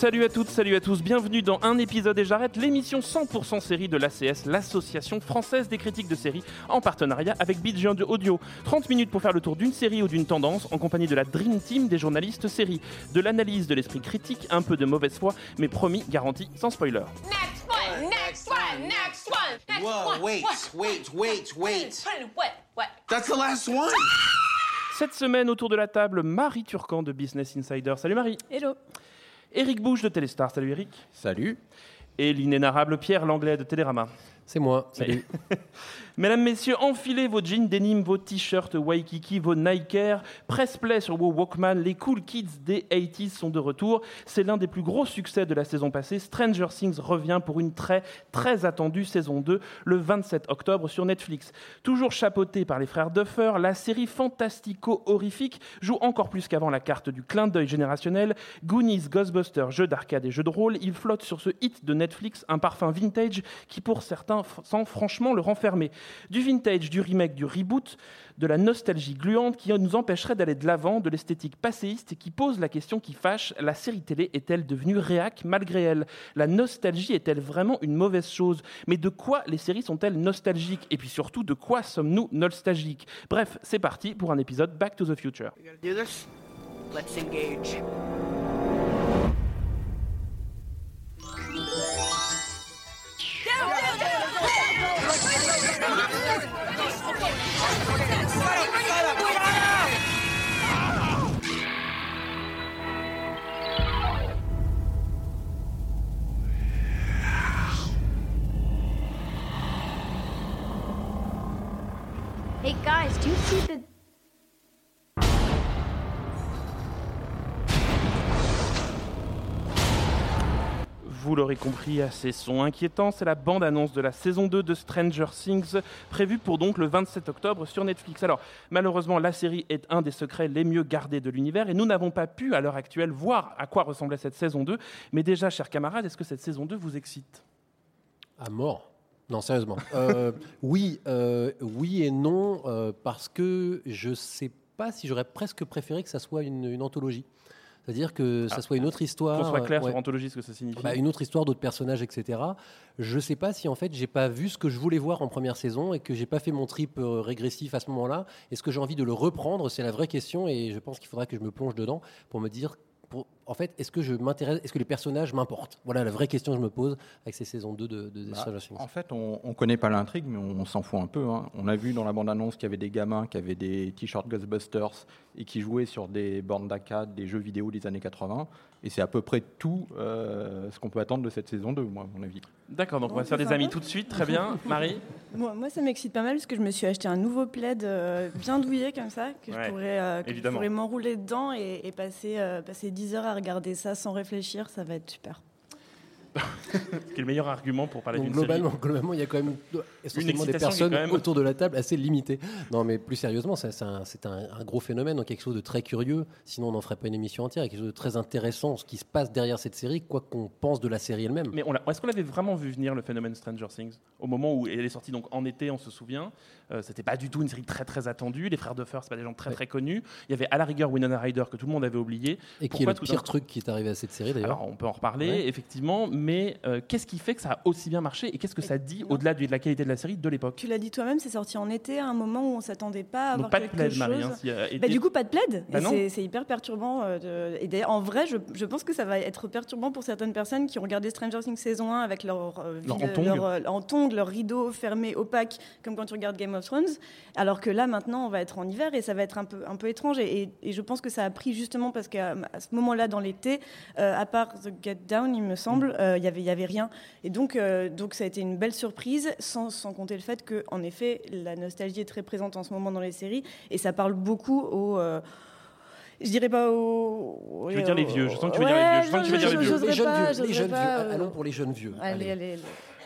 Salut à toutes, salut à tous, bienvenue dans un épisode et j'arrête l'émission 100% série de l'ACS, l'association française des critiques de séries, en partenariat avec Beat Audio. 30 minutes pour faire le tour d'une série ou d'une tendance en compagnie de la Dream Team des journalistes séries, de l'analyse de l'esprit critique, un peu de mauvaise foi, mais promis, garanti, sans spoiler. Next one, next one, next one, next Whoa, one. wait, wait, wait, wait. What, what? That's the last one. Cette semaine, autour de la table, Marie Turcan de Business Insider. Salut Marie. Hello. Eric Bouche de Téléstar. Salut Eric. Salut. Et l'inénarrable Pierre Langlais de Télérama. C'est moi. Salut. Mesdames, Messieurs, enfilez vos jeans denim, vos t-shirts Waikiki, vos Nike Air, press play sur vos Walkman, les cool kids des 80s sont de retour. C'est l'un des plus gros succès de la saison passée. Stranger Things revient pour une très, très attendue saison 2 le 27 octobre sur Netflix. Toujours chapeautée par les frères Duffer, la série fantastico-horrifique joue encore plus qu'avant la carte du clin d'œil générationnel. Goonies, Ghostbusters, jeux d'arcade et jeux de rôle, il flotte sur ce hit de Netflix un parfum vintage qui pour certains sent franchement le renfermer. Du vintage, du remake, du reboot, de la nostalgie gluante qui nous empêcherait d'aller de l'avant, de l'esthétique passéiste qui pose la question qui fâche. La série télé est-elle devenue réac malgré elle? La nostalgie est-elle vraiment une mauvaise chose? Mais de quoi les séries sont-elles nostalgiques? Et puis surtout, de quoi sommes-nous nostalgiques? Bref, c'est parti pour un épisode Back to the Future. Do you see the. Vous l'aurez compris à ces sons inquiétants, c'est la bande-annonce de la saison 2 de Stranger Things, prévue pour donc le 27 octobre sur Netflix. Alors, malheureusement, la série est un des secrets les mieux gardés de l'univers et nous n'avons pas pu, à l'heure actuelle, voir à quoi ressemblait cette saison 2. Mais déjà, chers camarades, est-ce que cette saison 2 vous excite? À mort. Non, sérieusement. Euh, oui, euh, oui et non, euh, parce que je sais pas si j'aurais presque préféré que ça soit une, une anthologie. C'est-à-dire que ça Ah, soit une autre histoire. Qu'on soit clair ouais. sur anthologie, ce que ça signifie. Bah, une autre histoire, d'autres personnages, etc. Je sais pas si en fait j'ai pas vu ce que je voulais voir en première saison et que j'ai pas fait mon trip euh, régressif à ce moment-là. Est-ce que j'ai envie de le reprendre? C'est la vraie question et je pense qu'il faudra que je me plonge dedans pour me dire. Pour, en fait, est-ce que je m'intéresse, est-ce que les personnages m'importent? Voilà la vraie question que je me pose avec ces saisons 2 de, de Bah, en fait, on ne connaît pas l'intrigue, mais on, s'en fout un peu. hein. On a vu dans la bande-annonce qu'il y avait des gamins qui avaient des t-shirts Ghostbusters et qui jouaient sur des bornes d'arcade, des jeux vidéo des années 80. Et c'est à peu près tout euh, ce qu'on peut attendre de cette saison 2, moi, à mon avis. D'accord, donc on va se faire des amis tout de suite, très bien. Marie Moi, moi, ça m'excite pas mal parce que je me suis acheté un nouveau plaid euh, bien douillé comme ça, que Ouais, je pourrais, euh, que je évidemment. pourrais m'enrouler dedans et, et passer, euh, passer 10 heures à regarder ça sans réfléchir, ça va être super. Le meilleur argument pour parler d'une série. globalement, globalement, il y a quand même essentiellement des personnes même- autour de la table assez limitées. Non, mais plus sérieusement, c'est un, un- un gros phénomène, donc quelque chose de très curieux. Sinon, on n'en ferait pas une émission entière. Il y a quelque chose de très intéressant, ce qui se passe derrière cette série, quoi qu'on pense de la série elle-même. Mais est-ce qu'on l'avait vraiment vu venir le phénomène Stranger Things? Au moment où elle est sortie donc en été, on se souvient. Euh, C'était pas du tout une série très très attendue. Les frères Duffer, c'est pas des gens très Ouais. très connus. Il y avait à la rigueur Winona Ryder que tout le monde avait oublié. Et qui est le tout pire truc qui est arrivé à cette série d'ailleurs. On peut en reparler Ouais. effectivement, mais euh, qu'est-ce qui fait que ça a aussi bien marché et qu'est-ce que ça dit au-delà de la qualité de la série de l'époque? Tu l'as dit toi-même, c'est sorti en été à un moment où on s'attendait pas à Donc avoir pas de quelque plaid, chose. Marie. hein, si, euh, Bah, du coup, pas de plaid. Bah c'est- hyper perturbant. euh, de- Et d'ailleurs, en vrai, je, je pense que ça va être perturbant pour certaines personnes qui ont regardé Stranger Things saison 1 avec leur, euh, Leur ville- entongue. leur, euh, leur rideau fermé, opaque, comme quand tu regardes Game of Thrones. Alors que là, maintenant, on va être en hiver et ça va être un peu, un peu étrange. Et, et- et je pense que ça a pris justement parce qu'à à ce moment-là, dans l'été, euh, à part The Get Down, il me semble, euh, il y avait, il y avait rien. Et donc, euh, donc, ça a été une belle surprise, sans, sans compter le fait que, en effet, la nostalgie est très présente en ce moment dans les séries et ça parle beaucoup aux. euh, Je dirais pas aux. Tu veux dire les vieux, je sens que tu veux dire les vieux, je sens que tu veux dire les vieux. Les jeunes pas, vieux, les j'oserais jeunes pas, vieux. euh, Allons pour les jeunes vieux. Allez, allez, allez.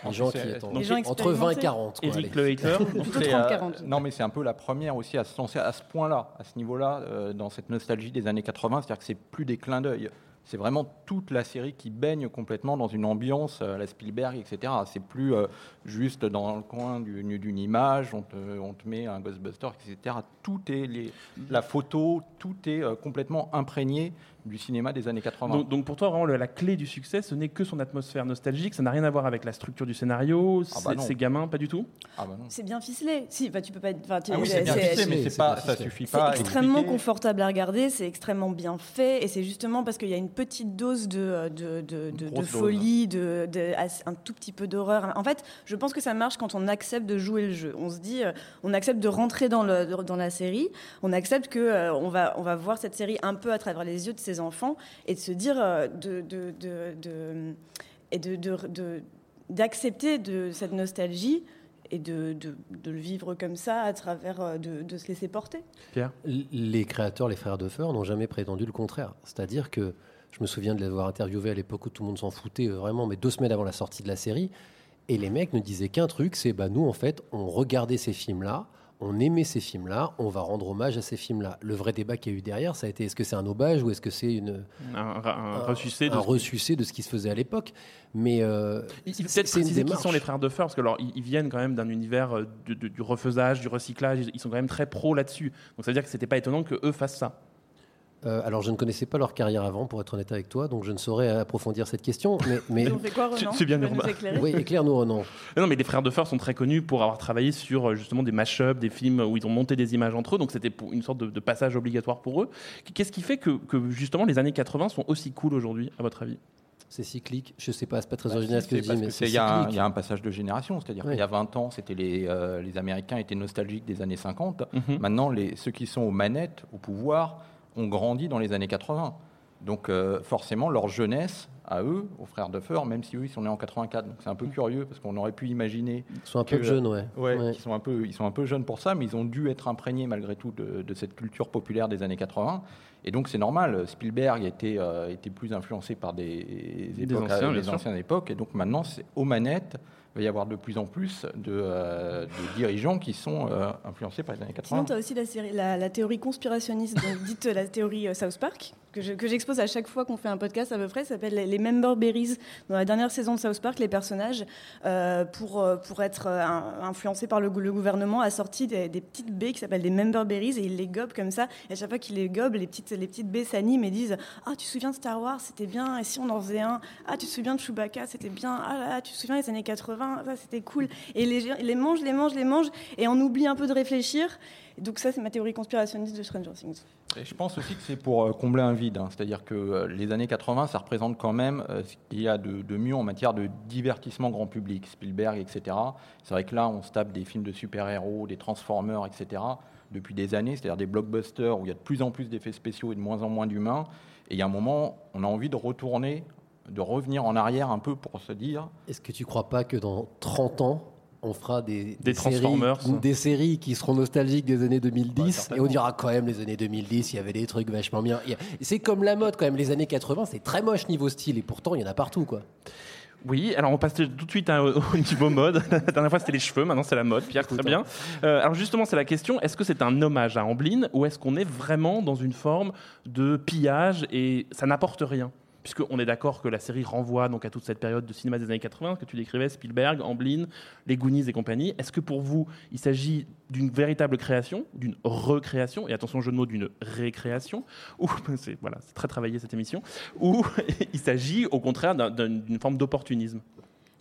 Les gens qui c'est- étant Les gens entre 20 et expérimentés. 40. quoi, Eric allez. le hater. Plutôt C'est, euh, 30-40. non, mais c'est un peu la première aussi à se lancer à ce point-là, à ce niveau-là, euh, dans cette nostalgie des années 80. C'est-à-dire que c'est plus des clins d'œil. C'est vraiment toute la série qui baigne complètement dans une ambiance euh, à la Spielberg, etc. C'est plus euh, juste dans le coin du- d'une image, on te, on te met un Ghostbuster, etc. Tout est les, la photo, tout est euh, complètement imprégné du cinéma des années 80. Donc, donc pour toi, vraiment, la clé du succès, ce n'est que son atmosphère nostalgique. Ça n'a rien à voir avec la structure du scénario. Ah bah c'est- non. Ces gamins, pas du tout? Ah bah non. C'est bien ficelé. Si, bah, tu peux pas. tu- Ah oui, c'est bien ficelé, mais c'est c'est pas, ça suffit C'est pas. à extrêmement expliquer. confortable à regarder, c'est extrêmement bien fait, et c'est justement parce qu'il y a une petite dose de, de, de, de- dose. folie, de, de- un tout petit peu d'horreur. En fait, je pense que ça marche quand on accepte de jouer le jeu. On se dit, euh, on accepte de rentrer dans, le, dans la série, on accepte que euh, on, va, on va voir cette série un peu à travers les yeux de ses enfants, et de se dire, euh, de, de, de, de- et de, de- de- d'accepter de cette nostalgie et de, de, de le vivre comme ça à travers euh, de, de se laisser porter. Pierre? Les créateurs, les frères Duffer, n'ont jamais prétendu le contraire. C'est-à-dire que je me souviens de les avoir interviewés à l'époque où tout le monde s'en foutait euh, vraiment, mais deux semaines avant la sortie de la série. Et les mecs ne disaient qu'un truc, c'est bah nous en fait, on regardait ces films-là, on aimait ces films-là, on va rendre hommage à ces films-là. Le vrai débat qu'il y a eu derrière, ça a été est-ce que c'est un hommage ou est-ce que c'est une Un, un, un ressucé de un ce- ressucé de ce qui se faisait à l'époque Mais euh, Il peut-être préciser qui sont les frères Duffer, parce que alors, ils, ils viennent quand même d'un univers euh, de- de- du refaisage, du recyclage. Ils, ils sont quand même très pro là-dessus. Donc ça veut dire que c'était pas étonnant que eux fassent ça. Euh, alors, je ne connaissais pas leur carrière avant, pour être honnête avec toi, donc je ne saurais approfondir cette question. Mais, mais... On fait quoi, Renan C'est bien oui, éclaire-nous, Renan. Non, non, mais les frères Duffer sont très connus pour avoir travaillé sur euh, justement des mash-ups, des films où ils ont monté des images entre eux. Donc c'était une sorte de, de passage obligatoire pour eux. Qu'est-ce qui fait que, que, justement les années 80 sont aussi cool aujourd'hui, à votre avis? C'est cyclique. Je sais pas, c'est pas très Bah, original si, ce que je c'est dis, mais c'est Il y, a un- cyclique. il y a un passage de génération, c'est-à-dire qu'il y a 20 ans, c'était les, euh, les Américains étaient nostalgiques des années 50. Mhm. Maintenant, les, ceux qui sont aux manettes, au pouvoir, ont grandi dans les années 80. Donc euh, forcément, leur jeunesse, à eux, aux frères Duffer, même si eux, ils sont nés en 84. Donc c'est un peu curieux, parce qu'on aurait pu imaginer... Ils sont un peu que- jeunes, ouais. Ouais, Ouais. Ils, sont un peu, ils sont un peu jeunes pour ça, mais ils ont dû être imprégnés malgré tout de, de cette culture populaire des années 80. Et donc c'est normal, Spielberg était, euh, était plus influencé par des, époques, anciens, des bien sûr. anciennes époques. Et donc maintenant, c'est aux manettes, il va y avoir de plus en plus de, euh, de dirigeants qui sont euh, influencés par les années 80. Sinon, tu as aussi la, série, la, la théorie conspirationniste, donc dite la théorie euh, South Park, que je- que j'expose à chaque fois qu'on fait un podcast à peu près. Ça s'appelle les, les Member Berries. Dans la dernière saison de South Park, les personnages, euh, pour, pour être influencés par le, gou- le gouvernement, a sorti des, des petites baies qui s'appellent des Member Berries et ils les gobent comme ça. Et à chaque fois qu'ils les gobent, les petites, les petites baies s'animent et disent Ah, tu te souviens de Star Wars C'était bien. Et si on en faisait un? Ah, tu te souviens de Chewbacca C'était bien. Ah là là, tu te souviens des années 80 Ça, c'était cool. Et les, les mangent, les mangent, les mangent, et on oublie un peu de réfléchir. Donc ça, c'est ma théorie conspirationniste de Stranger Things. Et je pense aussi que c'est pour euh, combler un vide. hein. C'est-à-dire que euh, les années 80, ça représente quand même euh, ce qu'il y a de, de mieux en matière de divertissement grand public, Spielberg, etc. C'est vrai que là, on se tape des films de super-héros, des Transformers, etc. depuis des années, c'est-à-dire des blockbusters où il y a de plus en plus d'effets spéciaux et de moins en moins d'humains. Et il y a un moment, on a envie de retourner, de revenir en arrière un peu pour se dire Est-ce que tu crois pas que dans 30 ans, on fera des, Des séries, Transformers. des séries qui seront nostalgiques des années 2010 et certainement. on dira quand même les années 2010, il y avait des trucs vachement bien. C'est comme la mode quand même, les années 80, c'est très moche niveau style et pourtant il y en a partout quoi. Oui, alors on passe tout de suite à- au niveau mode. La dernière fois c'était les cheveux, maintenant c'est la mode. Pierre, très bien. Euh, alors justement, c'est la question est-ce que c'est un hommage à Amblin ou est-ce qu'on est vraiment dans une forme de pillage et ça n'apporte rien? Puisqu'on est d'accord que la série renvoie donc à toute cette période de cinéma des années 80 que tu décrivais, Spielberg, Amblin, les Goonies et compagnie. Est-ce que pour vous, il s'agit d'une véritable création, d'une recréation, et attention jeu de mots, d'une récréation, ou c'est voilà, c'est très travaillé cette émission, ou il s'agit au contraire d'un- d'un- d'une forme d'opportunisme?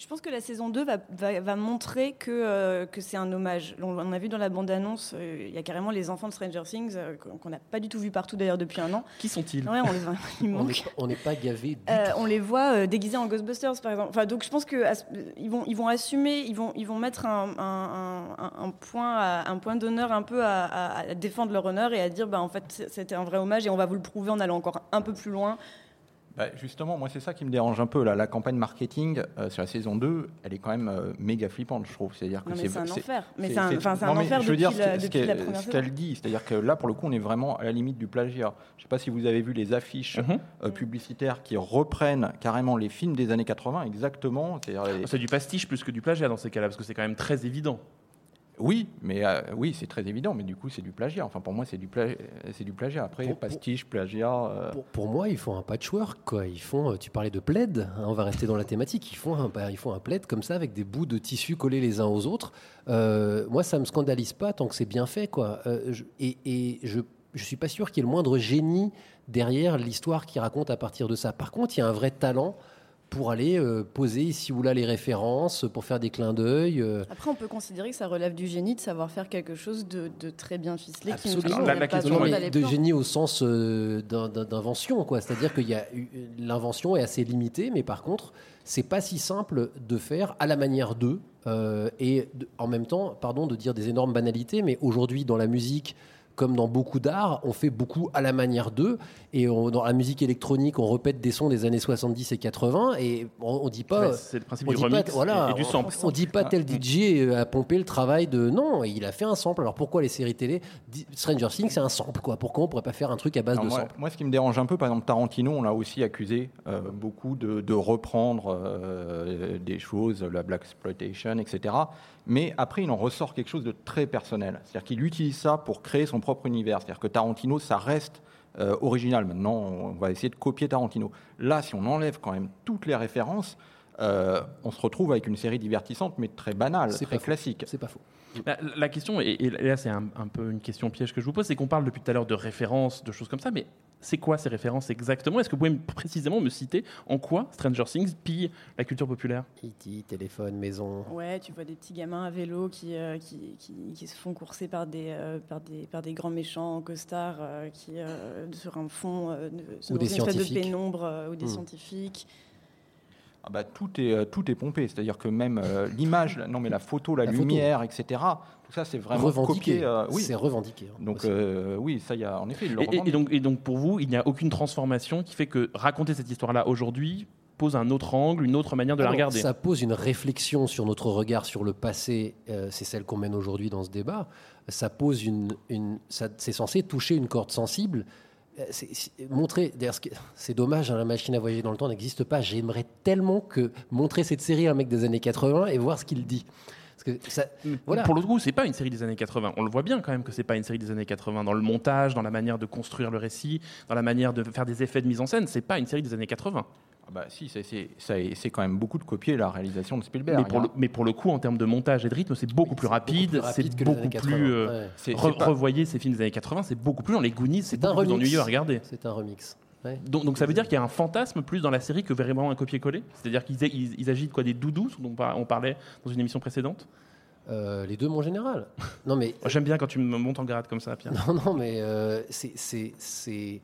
Je pense que la saison 2 va, va, va montrer que, euh, que c'est un hommage. On, on a vu dans la bande-annonce, euh, il y a carrément les enfants de Stranger Things, euh, qu'on n'a pas du tout vu partout d'ailleurs depuis un an. Qui sont-ils? Ouais, on les, ils On manquent. n'est pas- on n'est pas gavé. Euh, on les voit euh, déguisés en Ghostbusters, par exemple. Enfin, donc je pense que à ce- ils vont, ils vont assumer, ils vont, ils vont mettre un, un- un- un point, à- un point d'honneur un peu à, à- à défendre leur honneur et à dire, bah, en fait, c'était un vrai hommage et on va vous le prouver en allant encore un peu plus loin Bah, justement, moi, c'est ça qui me dérange un peu. Là. La campagne marketing euh, sur la saison 2, elle est quand même euh, méga flippante, je trouve. C'est-à-dire que c'est un c'est- enfer. Mais c'est- un- enfin, un non, mais enfer je veux dire, la- ce depuis qu'elle- la première ce qu'elle dit. C'est-à-dire que là, pour le coup, on est vraiment à la limite du plagiat. Je ne sais pas si vous avez vu les affiches Mhm. euh, publicitaires qui reprennent carrément les films des années 80, exactement. Les- C'est du pastiche plus que du plagiat dans ces cas-là, parce que c'est quand même très évident. Oui, mais euh, oui, c'est très évident, mais du coup, c'est du plagiat. Enfin, pour moi, c'est du, pla- c'est du plagiat. Après, Pour- pastiche, plagiat. euh, Pour, pour moi, ils font un patchwork, quoi. Ils font, euh, tu parlais de plaid, hein, on va rester dans la thématique. Ils font un, ils font un plaid comme ça avec des bouts de tissu collés les uns aux autres. Euh, moi, ça me scandalise pas tant que c'est bien fait, quoi. Je- et et je, je suis pas sûr qu'il y ait le moindre génie derrière l'histoire qui raconte à partir de ça. Par contre, il y a un vrai talent pour aller euh, poser ici ou là les références, pour faire des clins d'œil. euh, Après, on peut considérer que ça relève du génie de savoir faire quelque chose de, de très bien ficelé. Absolument. qui n'a La- la pas question, Non, de génie au sens euh, d'invention, quoi. C'est-à-dire qu'il y a eu- l'invention est assez limitée, mais par contre, c'est pas si simple de faire à la manière d'eux euh, et de- en même temps, pardon de dire des énormes banalités, mais aujourd'hui dans la musique. Comme dans beaucoup d'arts, on fait beaucoup à la manière d'eux. Et on- dans la musique électronique, on répète des sons des années 70 et 80. Et on, on dit pas. Ouais, c'est le principe on du dit pas- remix voilà, et, du on- sample. On, dit pas tel DJ a pompé le travail de. Non, il a fait un sample. Alors pourquoi les séries télé Stranger Things, c'est un sample, quoi. Pourquoi on pourrait pas faire un truc à base de moi, sample? moi, ce qui me dérange un peu, par exemple, Tarantino, on l'a aussi accusé euh, beaucoup de, de reprendre euh, des choses, la black exploitation, etc. Mais après, il en ressort quelque chose de très personnel. C'est-à-dire qu'il utilise ça pour créer son propre univers. C'est-à-dire que Tarantino, ça reste euh, original. Maintenant, on va essayer de copier Tarantino. Là, si on enlève quand même toutes les références, euh, on se retrouve avec une série divertissante, mais très banale, très classique. C'est pas faux. Bah, la question, et, et là c'est un, un peu une question piège que je vous pose, c'est qu'on parle depuis tout à l'heure de références, de choses comme ça, mais c'est quoi ces références exactement? Est-ce que vous pouvez me- précisément me citer en quoi Stranger Things pille la culture populaire? E.T., téléphone, maison. Ouais, tu vois des petits gamins à vélo qui, euh, qui, qui, qui se font courser par des, euh, par des, par des grands méchants en costard euh, qui, euh, sur un fond, euh, de- sur Ou des une de scientifiques. pénombre, euh, ou des scientifiques. Ah bah, tout, est, tout est pompé, c'est-à-dire que même euh, l'image, la- non mais la photo, la, La photo. lumière, etc., ça c'est vraiment revendiqué. copié. euh, oui. C'est revendiqué. hein, Donc euh, oui, ça, il y a en effet, et, donc, et donc pour vous, il n'y a aucune transformation qui fait que raconter cette histoire-là aujourd'hui pose un autre angle, une autre manière de la regarder? Ça pose une réflexion sur notre regard sur le passé. euh, c'est celle qu'on mène aujourd'hui dans ce débat. Ça pose une, une c'est censé toucher une corde sensible. C'est- c'est- montrer, d'ailleurs, c'est dommage, hein, la machine à voyager dans le temps n'existe pas. J'aimerais tellement que montrer cette série à un mec des années 80 et voir ce qu'il dit. Parce que ça, voilà. Pour le coup, c'est pas une série des années 80. On le voit bien quand même que c'est pas une série des années 80 dans le montage, dans la manière de construire le récit, dans la manière de faire des effets de mise en scène. C'est pas une série des années 80. Ah bah, si, c'est- quand même beaucoup de copier la réalisation de Spielberg. Mais pour, hein. le, mais pour le coup, en termes de montage et de rythme, c'est beaucoup plus rapide. plus rapide C'est beaucoup plus. 80, euh, ouais. C'est- re- c'est pas- Revoyez ces films des années 80, c'est beaucoup plus. Dans les Goonies, c'est un plus remix. ennuyeux à regarder. C'est un remix. Ouais. Donc, donc ça veut dire qu'il y a un fantasme plus dans la série que vraiment un copier-coller C'est-à-dire qu'ils ils, ils agitent quoi Des doudous dont on par- on parlait dans une émission précédente Euh, les deux, mon général. Non, mais J'aime bien quand tu me montes en grade comme ça, Pierre. Non, non, mais euh, c'est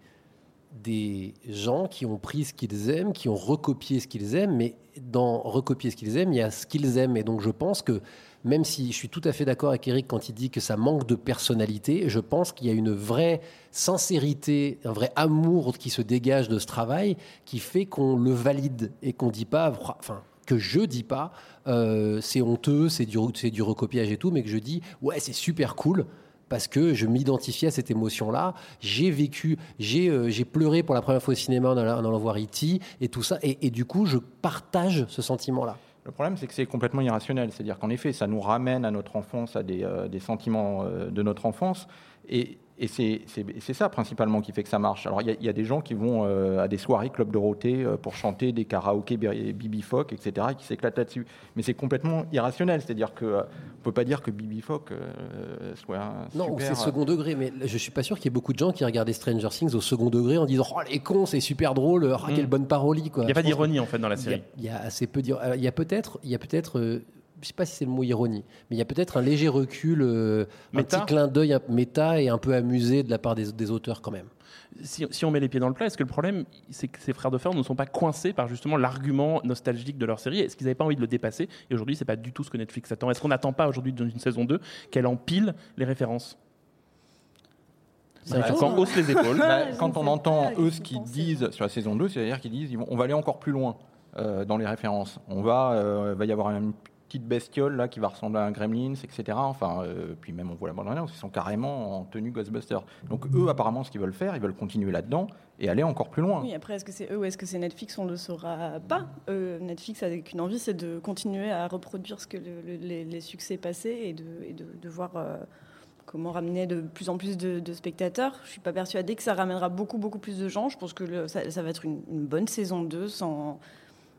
des gens qui ont pris ce qu'ils aiment, qui ont recopié ce qu'ils aiment, mais dans recopier ce qu'ils aiment, il y a ce qu'ils aiment. Et donc je pense que, même si je suis tout à fait d'accord avec Eric quand il dit que ça manque de personnalité, je pense qu'il y a une vraie sincérité, un vrai amour qui se dégage de ce travail, qui fait qu'on le valide et qu'on dit pas, enfin, que je dis pas, euh, c'est honteux, c'est du, recopiage et tout, mais que je dis, ouais, c'est super cool parce que je m'identifiais à cette émotion-là. J'ai vécu, j'ai euh, pleuré pour la première fois au cinéma en allant, en allant voir E.T. et tout ça. Et du coup, je partage ce sentiment-là. Le problème, c'est que c'est complètement irrationnel. C'est-à-dire qu'en effet, ça nous ramène à notre enfance, à des, euh, sentiments euh, de notre enfance. Et, et c'est c'est- c'est ça principalement qui fait que ça marche. Alors, il y a- il y, a des gens qui vont euh, à des soirées Club Dorothée euh, pour chanter des karaokés Bi- Bibi Fock, etc., et qui s'éclatent là-dessus. Mais c'est complètement irrationnel. C'est-à-dire qu'on ne peut pas dire que Bibi Fock euh, soit un Non, ou super... c'est second degré. Mais je suis pas sûr qu'il y ait beaucoup de gens qui regardaient Stranger Things au second degré en disant Oh, les cons, c'est super drôle, oh, quelle bonne parolie. quoi. Il n'y a pas Je d'ironie en fait dans la série. Il y a assez peu d'ir- alors, Il y a peut-être, il y a peut-être, euh, je sais pas si c'est le mot ironie, mais il y a peut-être un léger recul, euh, un petit clin d'œil méta et un peu amusé de la part des, des auteurs quand même. Si, si on met les pieds dans le plat, est-ce que le problème, c'est que ces frères de fer ne sont pas coincés par justement l'argument nostalgique de leur série? Est-ce qu'ils n'avaient pas envie de le dépasser? Et aujourd'hui, c'est pas du tout ce que Netflix attend. Est-ce qu'on n'attend pas aujourd'hui dans une saison 2 qu'elle empile les références? Bah, quand on hausse les épaules. Bah, je quand ne on entend eux ce qu'ils disent sur la saison 2, c'est-à-dire qu'ils disent on va aller encore plus loin euh, dans les références. On va, euh, va y avoir une petite bestiole là qui va ressembler à un Gremlins, etc. Enfin, euh, puis même on voit la bande annonce, ils sont carrément en tenue Ghostbusters. Donc eux, apparemment, ce qu'ils veulent faire, ils veulent continuer là-dedans et aller encore plus loin. Oui, après, est-ce que c'est eux ou est-ce que c'est Netflix On ne le saura pas. Euh, Netflix a qu'une envie, c'est de continuer à reproduire ce que le- le- les, succès passés et de, de, voir euh, comment ramener de plus en plus de, spectateurs. Je suis pas persuadée que ça ramènera beaucoup, beaucoup plus de gens. Je pense que ça va être une, une bonne saison 2 sans,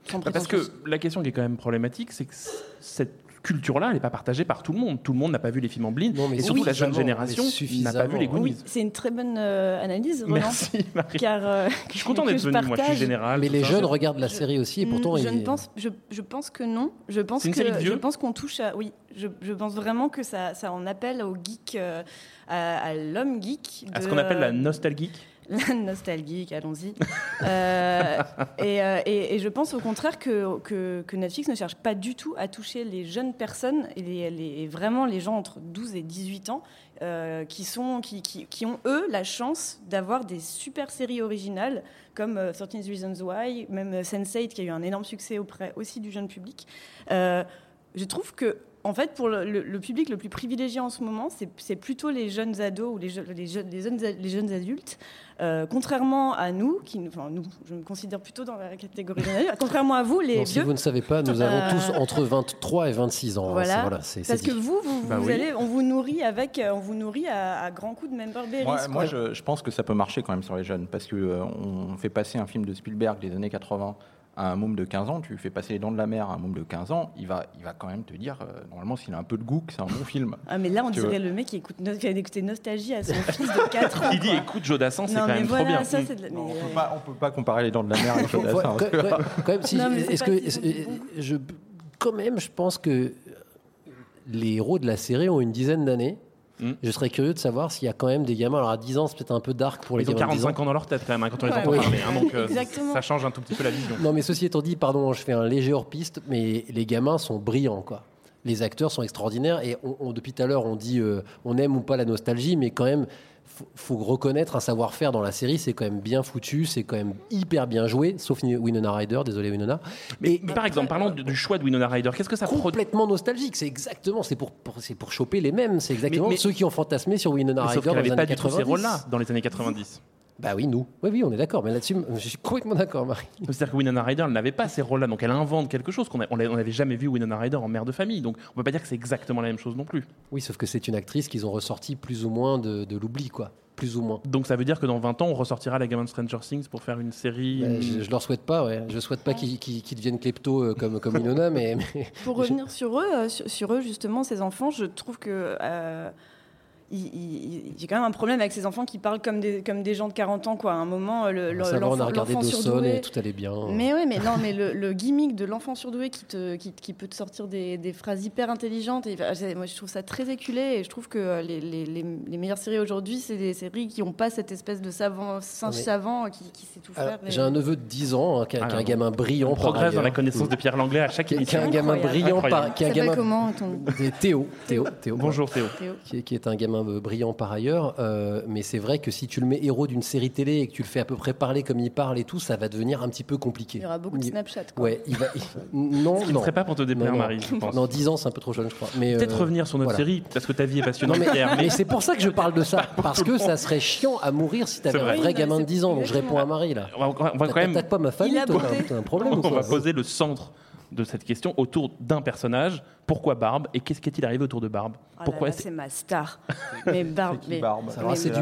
sans Bah, Parce que la question qui est quand même problématique, c'est que cette culture-là, elle n'est pas partagée par tout le monde. Tout le monde n'a pas vu les films en blind. Non, mais et surtout, la jeune génération n'a pas vu les. Goonies. Oui, c'est une très bonne euh, analyse, Roland. Merci, Marie. Car, euh, Je suis content d'être venu, moi, je suis partage. général. Mais les ça. jeunes regardent la Je- série aussi et pourtant je ils- ne pense, je, je pense que non. Je pense que série de je pense qu'on touche à oui. Je, je pense vraiment que ça, ça en appelle au geek, euh, à, à l'homme geek. À ce qu'on appelle la nostalgique. La nostalgique, allons-y. Euh, et, euh, et- et je pense au contraire que, que, que Netflix ne cherche pas du tout à toucher les jeunes personnes et, les, les- et vraiment les gens entre 12 et 18 ans euh, qui, sont, qui, qui, qui ont, eux, la chance d'avoir des super séries originales comme euh, 13 Reasons Why, même euh, Sense8 qui a eu un énorme succès auprès aussi du jeune public. Je trouve que en fait, pour le, le- le public le plus privilégié en ce moment, c'est- plutôt les jeunes ados ou les, je- les jeunes, les, jeunes, les jeunes adultes. Euh, contrairement à nous, qui, nous- enfin nous, je me considère plutôt dans la catégorie jeune adulte, contrairement à vous, les Non, si vieux. vous ne savez pas, nous avons Euh, tous entre 23 et 26 ans. hein, Voilà, c'est- voilà, c'est- parce que vous, vous, Bah vous oui. allez, on vous nourrit avec, euh, on vous nourrit à, à grands coups de member berries. Moi, moi, je, je pense que ça peut marcher quand même sur les jeunes parce que euh, on fait passer un film de Spielberg des années 80 à un môme de 15 ans, tu fais passer les dents de la mer à un môme de 15 ans, il va, il va quand même te dire, euh, normalement, s'il a un peu de goût, que c'est un bon film. Ah mais là on dirait veux- le mec qui écoute qui a écouté Nostalgie à son fils de 4 ans. Il dit quoi. écoute, Jodassin, c'est Non quand même voilà, trop bien. ça de la- mais, on euh, peut pas, on peut pas comparer les dents de la mer avec Jodassin, quand, même, si- Non, est-ce pas que, je, quand même, je pense que les héros de la série ont une dizaine d'années. Mm. Je serais curieux de savoir s'il y a quand même des gamins. Alors à 10 ans, c'est peut-être un peu dark pour les Ils ont gamins de 10 ans. 45 ans dans leur tête quand même hein, quand on les entend ouais. parler. hein, donc euh, Exactement. ça change un tout petit peu la vision. Non, mais ceci étant dit, pardon, je fais un léger hors-piste, mais les gamins sont brillants, quoi. Les acteurs sont extraordinaires et on- on- depuis tout à l'heure, on dit euh, on aime ou pas la nostalgie, mais quand même, faut, faut reconnaître un savoir-faire dans la série. C'est quand même bien foutu, c'est quand même hyper bien joué, sauf Winona Ryder, désolé Winona. Mais, mais par exemple, parlons du, choix de Winona Ryder. Qu'est-ce que ça complètement nostalgique, c'est exactement, c'est pour, pour- c'est pour choper les mêmes, c'est exactement Mais- mais- ceux qui ont fantasmé sur Winona Ryder dans les années pas du tout 90. ces rôles-là dans les années 90. Bah oui, nous. Oui, oui, on est d'accord, mais là-dessus, je suis complètement d'accord, Marie. C'est-à-dire que Winona Ryder, elle n'avait pas ces rôles-là, donc elle invente quelque chose qu'on n'avait jamais vu Winona Ryder en mère de famille. Donc on peut pas dire que c'est exactement la même chose non plus. Oui, sauf que c'est une actrice qu'ils ont ressorti plus ou moins de, de l'oubli, quoi. Plus ou moins. Donc ça veut dire que dans 20 ans, on ressortira la gamin de Stranger Things pour faire une série. Euh, je, je leur souhaite pas, ouais. Je souhaite pas qu'ils deviennent klepto euh, comme, comme Winona, mais, mais- Pour revenir sur eux, euh, sur, sur eux justement, ces enfants, je trouve que euh, j'ai quand même un problème avec ces enfants qui parlent comme des, comme des gens de 40 ans, quoi. À un moment, euh, le, le- ça va, on a l'enfant regardé l'enfant Dawson surdoué. et tout allait bien. Mais oui, mais non, mais le, le gimmick de l'enfant surdoué qui, te, qui, qui peut te sortir des, des phrases hyper intelligentes, et, moi je trouve ça très éculé et je trouve que euh, les, les, les, les meilleures séries aujourd'hui, c'est des séries qui n'ont pas cette espèce de savant, singe Mais- savant qui, qui sait tout Alors, faire. J'ai un neveu de 10 ans hein, qui, a- qui un gamin brillant. On progresse dans la connaissance de Pierre Langlais à chaque Qui, qui est émission. un gamin Incroyable. brillant, par, qui est un gamin comment ton Théo, Théo, Théo. Bonjour Théo. Théo qui qui est un gamin euh, brillant par ailleurs. euh, mais c'est vrai que si tu le mets héros d'une série télé et que tu le fais à peu près parler comme il parle et tout, ça va devenir un petit peu compliqué. Il y aura beaucoup de Il- Snapchat. Quoi. Ouais, il va. il- Non, Ce qui ne non. serait pas pour te déplaire. Marie, je pense. Non, 10 ans, c'est un peu trop jeune, je crois. Mais Peut-être euh, revenir sur notre voilà. série, parce que ta vie est Non, passionnante, mais, Pierre. mais c'est pour ça que je parle de ça. Parce que ça serait chiant à mourir si t'avais C'est un vrai. vrai Oui, gamin de 10 ans. Donc je réponds à Marie là. on va, on va quand même pas ma famille, Il toi, un problème on va poser le centre de cette question autour d'un personnage. Pourquoi Barbe Et qu'est-ce qui est-il arrivé autour de Barbe Ah Pourquoi c'est- ma star. mais Barbe, C'est Barbe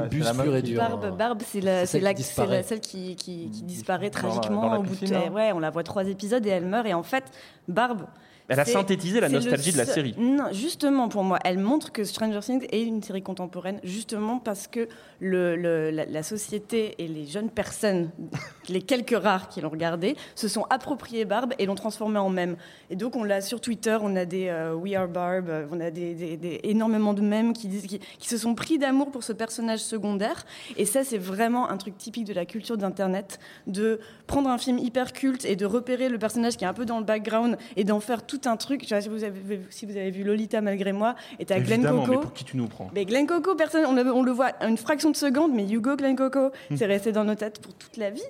du bus pur et dur. Barbe, Barbe, c'est la, C'est c'est celle la, qui c'est la- disparaît. celle qui, qui, qui Dans disparaît la- tragiquement la au bout de, là ouais, on la voit trois épisodes et elle meurt et en fait, Barbe. Elle a synthétisé la nostalgie de la série. Non, justement pour moi, elle montre que Stranger Things est une série contemporaine, justement parce que le, le- la, la société et les jeunes personnes, les quelques rares qui l'ont regardé, se sont appropriés Barbe et l'ont transformée en même. Et donc on l'a sur Twitter, on a des, euh, We Are Barb. euh, On a des, des- des- énormément de mèmes qui, disent, qui, qui se sont pris d'amour pour ce personnage secondaire. Et ça, c'est vraiment un truc typique de la culture d'Internet, de prendre un film hyper culte et de repérer le personnage qui est un peu dans le background et d'en faire tout un truc. Je sais pas si vous avez, si vous avez vu Lolita malgré moi, et t'as Glenn Évidemment, Coco. mais pour qui tu nous prends Mais Glenn Coco, personne, on le, on le voit une fraction de seconde, mais Hugo Glenn Coco, Hmm. c'est resté dans nos têtes pour toute la vie.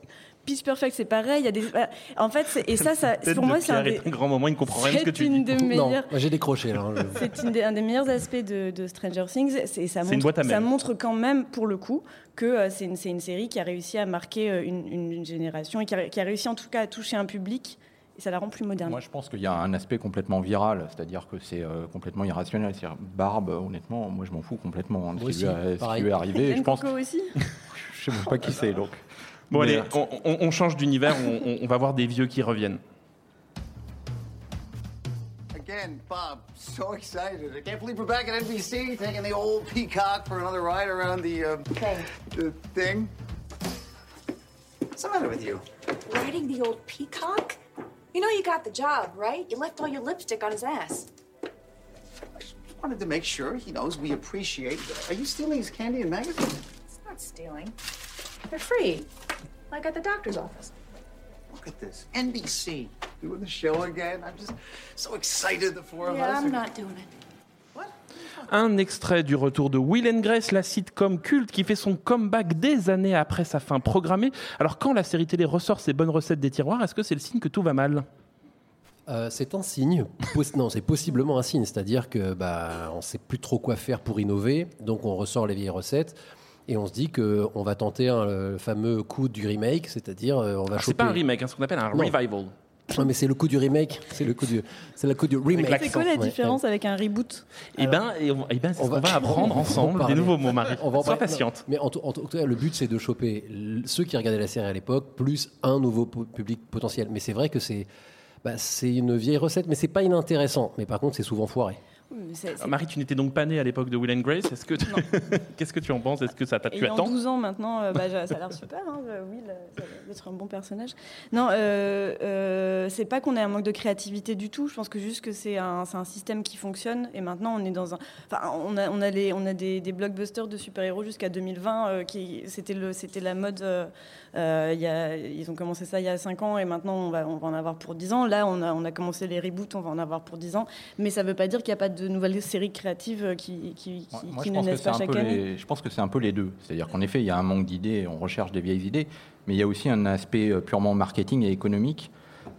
Pitch Perfect, c'est pareil. Il y a des, en fait, c'est- et ça, pour moi, c'est un, des- grand moment, il ne comprend rien de ce que c'est tu une dis. moi, j'ai décroché là. hein, je- C'est des- un des meilleurs aspects de, de Stranger Things. C'est, ça, C'est une montre, boîte à ça montre quand même, pour le coup, que euh, c'est, une, série qui a réussi à marquer euh, une, une génération et qui a, qui a réussi en tout cas à toucher un public. Et ça la rend plus moderne. Moi, je pense qu'il y a un aspect complètement viral, c'est-à-dire que c'est euh, complètement irrationnel. C'est-à-dire, Barbe, honnêtement, moi, je m'en fous complètement hein, de ce qui lui, a- ce qui lui est arrivé. Glenn Je pense, Coco aussi. je sais même pas qui c'est, donc. Bon, Mais, allez, on, on- on change d'univers, on, on- on va voir des vieux qui reviennent. Again, Bob, so excited. I can't believe we're back at NBC taking the old peacock for another ride around the, uh, the thing. What's the matter with you? Riding the old peacock? You know you got the job, right? You left all your lipstick on his ass. I just wanted to make sure he knows we appreciate. Are you stealing his candy and magazines? It's not stealing. They're free. Like at the doctor's office. Look at this. NBC doing the show again. I'm just so excited the four of Yeah, us. I'm are- not doing it. Un extrait du retour de Will and Grace, la sitcom culte qui fait son comeback des années après sa fin programmée. Alors quand la série télé ressort ses bonnes recettes des tiroirs, est-ce que c'est le signe que tout va mal? Euh, c'est un signe. Non, c'est possiblement un signe. C'est-à-dire que bah, on sait plus trop quoi faire pour innover, donc on ressort les vieilles recettes et on se dit que on va tenter un, le fameux coup du remake, c'est-à-dire euh, on va Alors, C'est pas un remake, hein, c'est ce qu'on appelle un Non. revival. Non, mais c'est le coup du remake. C'est le coup du. C'est le coup du remake. C'est quoi la Ouais, différence avec un reboot Eh ben, et on- eh ben, On va- apprendre on va en ensemble, des nouveaux mots, Marie. On va en Sois patiente. Mais en tout, en tout cas, le but, c'est de choper ceux qui regardaient la série à l'époque, plus un nouveau pu- public potentiel. Mais c'est vrai que c'est bah, c'est une vieille recette, mais c'est pas inintéressant. Mais par contre, c'est souvent foiré. Euh, Marie, tu n'étais donc pas née à l'époque de Will and Grace. Est-ce que tu- qu'est-ce que tu en penses? Est-ce que ça t'a tu attends 12 ans maintenant, euh, bah, ça a l'air super, hein, euh, Will, euh, ça d'être un bon personnage. Non, euh, euh, c'est pas qu'on ait un manque de créativité du tout, je pense que juste que c'est un, c'est un système qui fonctionne et maintenant on est dans un... Enfin, on a, on a, les, on a des, des blockbusters de super-héros jusqu'à 2020, euh, qui c'était le- c'était la mode, il y a, ils ont commencé ça il y a 5 ans et maintenant on va, on va en avoir pour 10 ans. Là, on a, on a commencé les reboots, on va en avoir pour 10 ans, mais ça veut pas dire qu'il n'y a pas de nouvelles séries créatives euh, qui, qui, qui, Moi, qui je ne naissent pas chaque peu année. les, je pense que c'est un peu les deux. C'est-à-dire qu'en effet, il y a un manque d'idées, on recherche des vieilles idées, mais il y a aussi un aspect euh, purement marketing et économique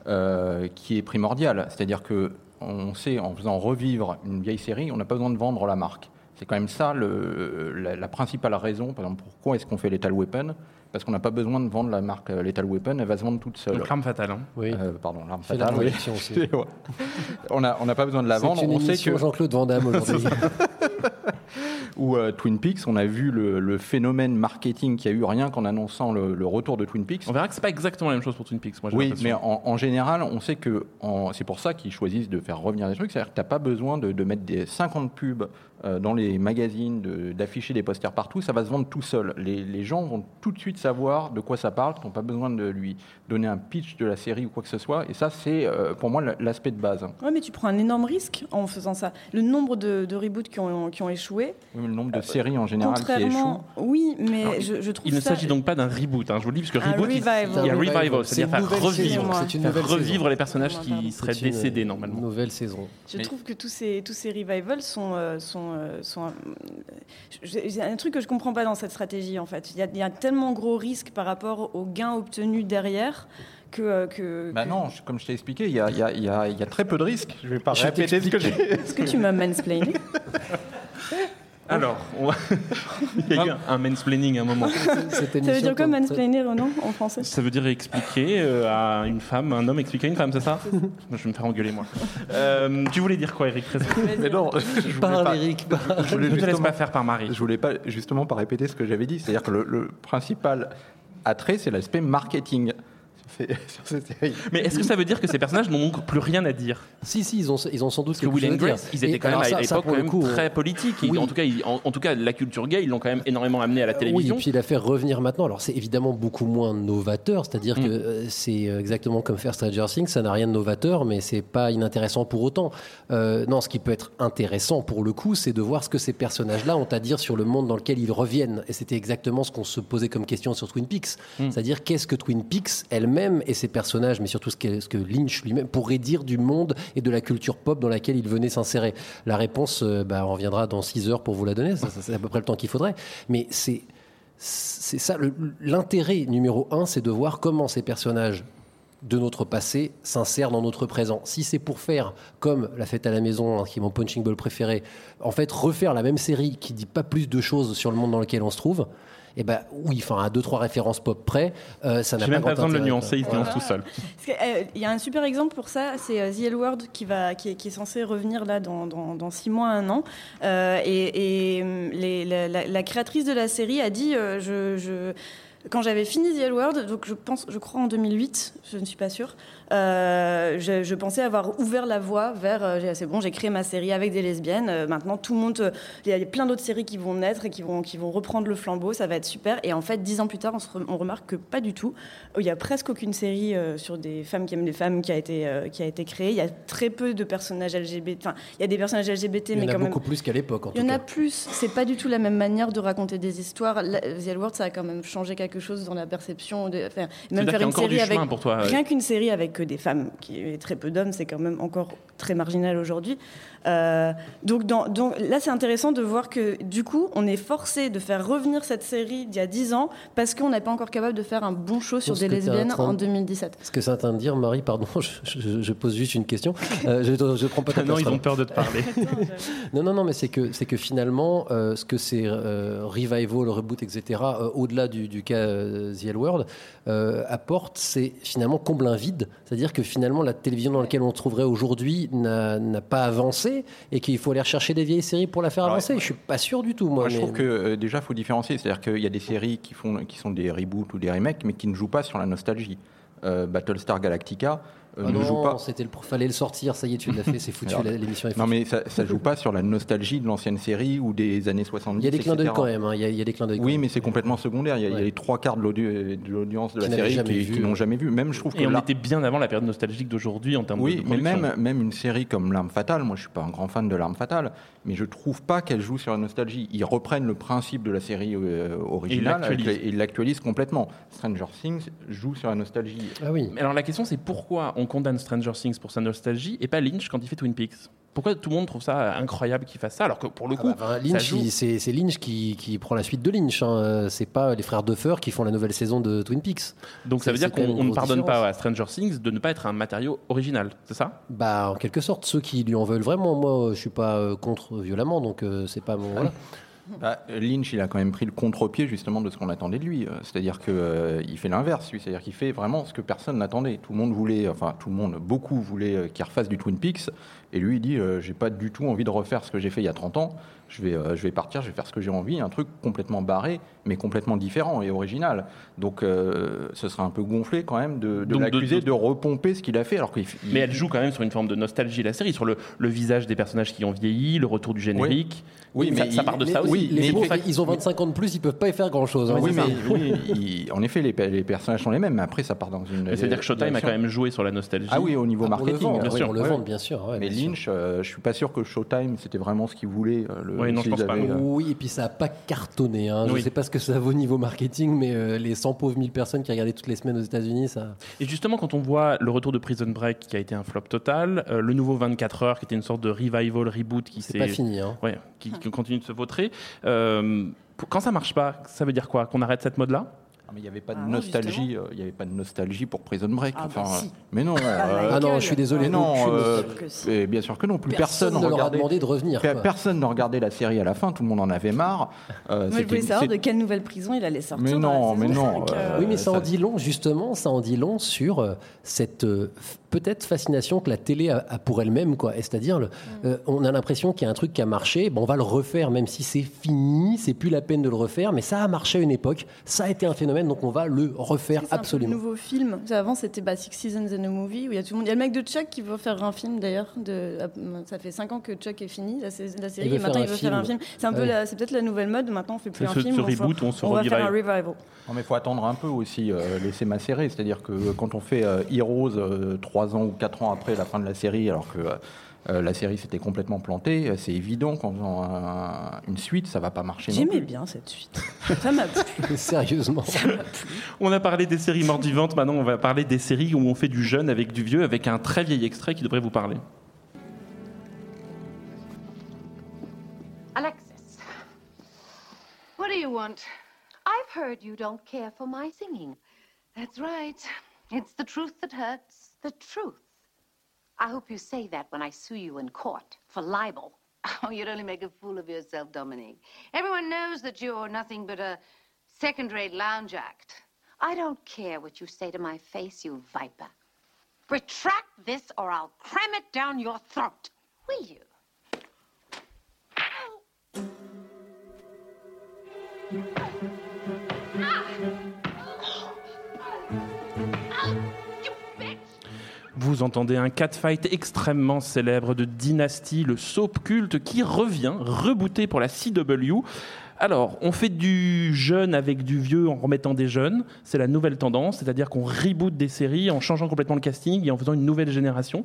euh, qui est primordial. C'est-à-dire que on sait, en faisant revivre une vieille série, on n'a pas besoin de vendre la marque. C'est quand même ça le- la, la principale raison, par exemple, pourquoi est-ce qu'on fait Lethal Weapon? Parce qu'on n'a pas besoin de vendre la marque euh, Lethal Weapon, elle va se vendre toute seule. Donc, l'arme fatale. hein. Oui. Euh, pardon, l'arme la fatale. oui. aussi. Ouais. on n'a on pas besoin de la vendre. C'est une On sait que Jean-Claude Van Damme aujourd'hui. ou euh, Twin Peaks, on a vu le, le phénomène marketing qu'il y a eu rien qu'en annonçant le, le retour de Twin Peaks. On verra que c'est pas exactement la même chose pour Twin Peaks. Moi, Oui, mais en, en général, on sait que c'est pour ça qu'ils choisissent de faire revenir des trucs. C'est-à-dire que tu n'as pas besoin de, de mettre des 50 pubs euh, dans les magazines, de- d'afficher des posters partout. Ça va se vendre tout seul. Les, les gens vont tout de suite savoir de quoi ça parle. Tu n'as pas besoin de lui donner un pitch de la série ou quoi que ce soit. Et ça, c'est euh, pour moi l'aspect de base. Ouais, mais tu prends un énorme risque en faisant ça. Le nombre de, de reboots qui ont, qui ont échoué, Oui, mais le nombre de séries en général qui échouent. Oui, mais Alors, je, je trouve Il ne s'agit donc pas d'un reboot, hein, je vous le dis, parce que reboot, il- revival. il y a revival, c'est-à-dire faire revivre, faire saison. les personnages qui seraient une- décédés normalement. Nouvelle saison. Je Mais- trouve que tous ces, tous ces revivals sont. euh, sont, euh, sont euh, un truc que je comprends pas dans cette stratégie, en fait. Il y a, il y a tellement gros risques par rapport aux gains obtenus derrière que. euh, que Bah que- non, je- comme je t'ai expliqué, il y a, il y a- il y a- il y a très peu de risques. Je vais pas Je répéter ce que j'ai. Est-ce que tu m'as mansplainé Alors, on va- il y a eu un- un mansplaining à un moment. Cette Ça veut dire quoi mansplainer, Renan, en français Ça veut dire expliquer euh, à une femme, un homme expliquer à une femme, c'est ça Je vais me faire engueuler moi. Euh, tu voulais dire quoi, Eric Mais non, je Parle, pas- Eric, parle. je Ne te laisse pas faire par Marie. Je voulais pas justement pas répéter ce que j'avais dit. C'est-à-dire que le, le principal attrait, c'est l'aspect marketing. Ces, sur ces séries. Mais est-ce que ça veut dire que ces personnages n'ont donc plus rien à dire Si, si, ils ont, ils ont sans doute Parce que quelque Will chose and à dire. Ils étaient Et quand même à l'époque pour quand le même coup, très politiques. Ils- oui. En tout cas, ils- en, en tout cas, la culture gay, ils l'ont quand même énormément amené à la télévision. Oui, et puis la faire revenir maintenant. Alors c'est évidemment beaucoup moins novateur, c'est-à-dire Mm. que euh, c'est euh, exactement comme faire Stranger Things, ça n'a rien de novateur, mais c'est pas inintéressant pour autant. Euh, non, ce qui peut être intéressant pour le coup, c'est de voir ce que ces personnages-là ont à dire sur le monde dans lequel ils reviennent. Et c'était exactement ce qu'on se posait comme question sur Twin Peaks, Mm. c'est-à-dire qu'est-ce que Twin Peaks elle-même et ses personnages, mais surtout ce que, Lynch lui-même pourrait dire du monde et de la culture pop dans laquelle il venait s'insérer. La réponse, euh, bah, on reviendra dans 6 heures pour vous la donner. C'est à peu près le temps qu'il faudrait. Mais c'est c'est ça l'intérêt numéro un, c'est de voir comment ces personnages de notre passé s'insèrent dans notre présent. Si c'est pour faire comme La Fête à la maison, hein, qui est mon punching ball préféré, en fait refaire la même série qui dit pas plus de choses sur le monde dans lequel on se trouve, eh ben oui, enfin à deux trois références pop près, euh, ça n'a J'ai pas même pas besoin de le nuancer, il se nuance tout seul. Euh, Il y a un super exemple pour ça, c'est euh, The L Word qui, va, qui, est, qui est censé revenir là dans, dans, dans six mois, un an. Euh, et et, hum, les- la, la- la créatrice de la série a dit euh, je, je- quand j'avais fini The L Word, donc je pense, je crois en 2008, je ne suis pas sûre, je, je pensais avoir ouvert la voie vers euh, j'ai- c'est bon, j'ai créé ma série avec des lesbiennes. euh, maintenant, tout le monde, euh, il y a plein d'autres séries qui vont naître et qui vont, qui vont reprendre le flambeau, ça va être super. Et en fait, dix ans plus tard, on, se re- on remarque que pas du tout. Il y a presque aucune série euh, sur des femmes qui aiment les femmes qui a été, euh, qui a été créée. Il y a très peu de personnages LGBT. Enfin, il y a des personnages LGBT, Il y mais en a quand même. beaucoup plus qu'à l'époque en Il y en a plus. C'est pas du tout la même manière de raconter des histoires. La- The L Word, ça a quand même changé quelque chose dans la perception. De, enfin, même faire une série avec pour toi, ouais. rien qu'une série avec que des femmes qui et très peu d'hommes, c'est quand même encore très marginal aujourd'hui. Euh, donc, dans- donc là, c'est intéressant de voir que du coup, on est forcé de faire revenir cette série d'il y a 10 ans parce qu'on n'est pas encore capable de faire un bon show sur des lesbiennes train en de- 2017. Ce que c'est en train de dire, Marie, pardon, je, je- je pose juste une question. Euh, je, je prends pas ta Non, place, ils ont peur de te parler. Non, non, non, mais c'est que, c'est que finalement, euh, ce que ces euh, revival, reboot, etc., euh, au-delà du, du cas euh, The L World, euh, apporte, c'est finalement comble un vide. C'est-à-dire que finalement, la télévision dans laquelle on se trouverait aujourd'hui n'a pas avancé et qu'il faut aller rechercher des vieilles séries pour la faire avancer. Je suis pas sûr du tout, moi. Je trouve que euh, déjà, il faut différencier. C'est-à-dire qu'il y a des séries qui, font, qui sont des reboots ou des remakes, mais qui ne jouent pas sur la nostalgie. Euh, Battlestar Galactica Ah ne joue non, pas. c'était le, fallait le sortir. Ça y est, tu l'as fait, c'est foutu. L'émission est Non, foutue. mais ça, ça joue pas sur la nostalgie de l'ancienne série ou des années 70. Il y a des clins d'œil quand même. hein, Il y, a- il y a des clins d'œil. Oui, mais c'est complètement secondaire. Il y a, il y a les trois quarts de l'audi- de l'audience de la série qui, qui n'ont jamais vu. Même, je trouve que Et on là- était bien avant la période nostalgique d'aujourd'hui en termes de- oui, de mais production. même, même une série comme L'Arme Fatale, moi je suis pas un grand fan de L'Arme Fatale, mais je trouve pas qu'elle joue sur la nostalgie. Ils reprennent le principe de la série euh, originale et ils l'actualisent complètement. Stranger Things joue sur la nostalgie. Ah oui. Mais alors la question c'est pourquoi on condamne Stranger Things pour sa nostalgie et pas Lynch quand il fait Twin Peaks Pourquoi tout le monde trouve ça incroyable qu'il fasse ça alors que pour le coup, Ah bah, ça Lynch, c'est Lynch qui, qui prend la suite de Lynch. hein. C'est pas les frères Duffer qui font la nouvelle saison de Twin Peaks. Donc ça veut dire qu'on ne pardonne différence. pas à Stranger Things de ne pas être un matériau original, c'est ça? Bah, en quelque sorte, ceux qui lui en veulent vraiment, moi, je suis pas euh, contre violemment, donc euh, c'est pas mon. Voilà. Bah, Lynch, il a quand même pris le contre-pied justement de ce qu'on attendait de lui. Euh, C'est-à-dire qu'il fait l'inverse, lui. C'est-à-dire qu'il fait vraiment ce que personne n'attendait. Tout le monde voulait, enfin tout le monde, beaucoup voulaient euh, qu'il refasse du Twin Peaks. Et lui, il dit, euh, j'ai pas du tout envie de refaire ce que j'ai fait il y a 30 ans. Euh, je vais partir, je vais faire ce que j'ai envie. Un truc complètement barré, mais complètement différent et original. Donc euh, ce serait un peu gonflé quand même de, de Donc, de- l'accuser de- de, repomper ce qu'il a fait. Alors qu'il Mais elle joue quand même sur une forme de nostalgie la série, sur le, le visage des personnages qui ont vieilli, le retour du générique. Oui, mais ça il- part de mais- ça aussi. oui, mais ils ont 25 ans de plus, ils peuvent pas y faire grand chose. oui, mais, oui, il- en effet, les, les personnages sont les mêmes, mais après, ça part dans une. Mais c'est-à-dire que Showtime a quand même joué sur la nostalgie. Ah oui, au niveau Ah, marketing, bien oui, sûr. pour le vendre, bien sûr, ouais, mais bien. Lynch, euh, je suis pas sûr que Showtime, c'était vraiment ce qu'il voulait. euh, Le, Ouais, non, je pense pas, euh, Oui, et puis ça a pas cartonné. Hein. Je Oui. sais pas ce que ça vaut au niveau marketing, mais euh, les 100 pauvres mille personnes qui regardaient toutes les semaines aux États-Unis, ça. Et justement, quand on voit le retour de Prison Break qui a été un flop total, euh, le nouveau 24 heures qui était une sorte de revival, reboot qui C'est s'est- pas fini, hein. Ouais, qui, qui continue de se vautrer. Euh, quand ça marche pas, ça veut dire quoi? Qu'on arrête cette mode-là? Ah, mais il n'y avait pas de Ah nostalgie. euh, Il n'y avait pas de nostalgie pour Prison Break. Ah, enfin, bah, euh, si. mais non. Euh, Ah non, je suis désolé. mais non. euh, et bien sûr que non. Plus Personne personne, ne leur a regardait. demandé de revenir. Quoi. Personne ne regardait la série à la fin. Tout le monde en avait marre. Euh, Moi, je voulais savoir c'est- de quelle nouvelle prison il allait sortir. Mais dans la non, mais non, euh, Oui, mais ça en dit long, justement, ça en dit long sur euh, cette euh, peut-être fascination que la télé a, a pour elle-même, quoi. C'est-à-dire, le- euh, on a l'impression qu'il y a un truc qui a marché, bon, on va le refaire, même si c'est fini, c'est plus la peine de le refaire, mais ça a marché à une époque, ça a été un phénomène, donc on va le refaire un absolument. le nouveau film. Avant, c'était bah, Six Seasons and a Movie, où il y a tout le monde. Il y a le mec de Chuck qui veut faire un film d'ailleurs. De... Ça fait 5 ans que Chuck est fini, la, série, Il et maintenant il un veut faire un film. C'est un peu Ouais. la- c'est peut-être la nouvelle mode. Maintenant, on fait plus un ce- film. ce on fait- reboot, on se va faire un revival. Non, mais il faut attendre un peu aussi, euh, laisser macérer. C'est-à-dire que euh, quand on fait euh, Heroes euh, trois ans ou quatre ans après la fin de la série, alors que euh, la série s'était complètement plantée, c'est évident qu'en faisant un- une suite, ça va pas marcher. J'aimais bien cette suite. Ça m'a plu. Sérieusement. On a parlé des séries mortes vivantes, maintenant on va parler des séries où on fait du jeune avec du vieux, avec un très vieil extrait qui devrait vous parler. Alexis, what do you want? I've heard you don't care for my singing. That's right. It's the truth that hurts. The truth. I hope you say that when I sue you in court for libel. Oh, you'd only make a fool of yourself, Dominique. Everyone knows that you're nothing but a second rate lounge act. I don't care what you say to my face, you viper. Retract this or I'll cram it down your throat. Will you? Oh. Vous entendez un catfight extrêmement célèbre de Dynasty, le soap culte qui revient, rebooté pour la CW. Alors, on fait du jeune avec du vieux en remettant des jeunes. C'est la nouvelle tendance, c'est-à-dire qu'on reboot des séries en changeant complètement le casting et en faisant une nouvelle génération.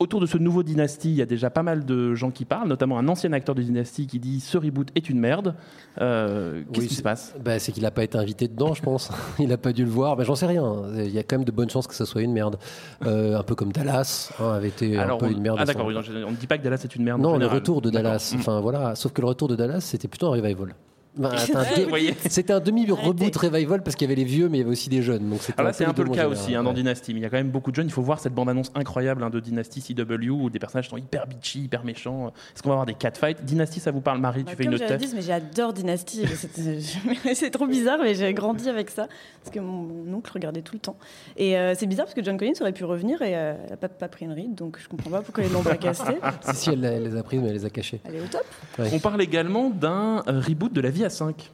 Autour de ce nouveau Dynasty, il y a déjà pas mal de gens qui parlent, notamment un ancien acteur de Dynasty qui dit ce reboot est une merde. Euh, Qu'est-ce Oui, qui se passe? bah, C'est qu'il n'a pas été invité dedans, je pense. il n'a pas dû le voir. Bah, J'en sais rien. Il y a quand même de bonnes chances que ça soit une merde. Euh, un peu comme Dallas hein, avait été un peu on- une merde. Ah d'accord, on ne dit pas que Dallas est une merde. Non, le retour de. Dallas. Mm. Enfin voilà. Sauf que le retour de Dallas, c'était plutôt un revival. Bah, c'était un, Vous voyez c'était un demi reboot revival parce qu'il y avait les vieux, mais il y avait aussi des jeunes. Donc là, c'est un peu le cas aussi hein, dans. Dynasty. Mais il y a quand même beaucoup de jeunes. Il faut voir cette bande-annonce incroyable hein, de Dynasty CW où des personnages sont hyper bitchy, hyper méchants. Est-ce qu'on va avoir des catfights? Dynasty, ça vous parle, Marie? Bah, Tu fais comme une tête dit, mais j'adore Dynasty. C'est- trop bizarre, mais j'ai grandi avec ça parce que mon, mon oncle regardait tout le temps. Et euh, c'est bizarre parce que John Collins aurait pu revenir et euh, elle n'a pas, pas pris une ride, donc je comprends pas pourquoi ils l'ont pas casté. Si, si, elle, elle les a prises, mais elle les a cachées. Elle est au top. Ouais. On parle également d'un euh, reboot de La Vie à 5.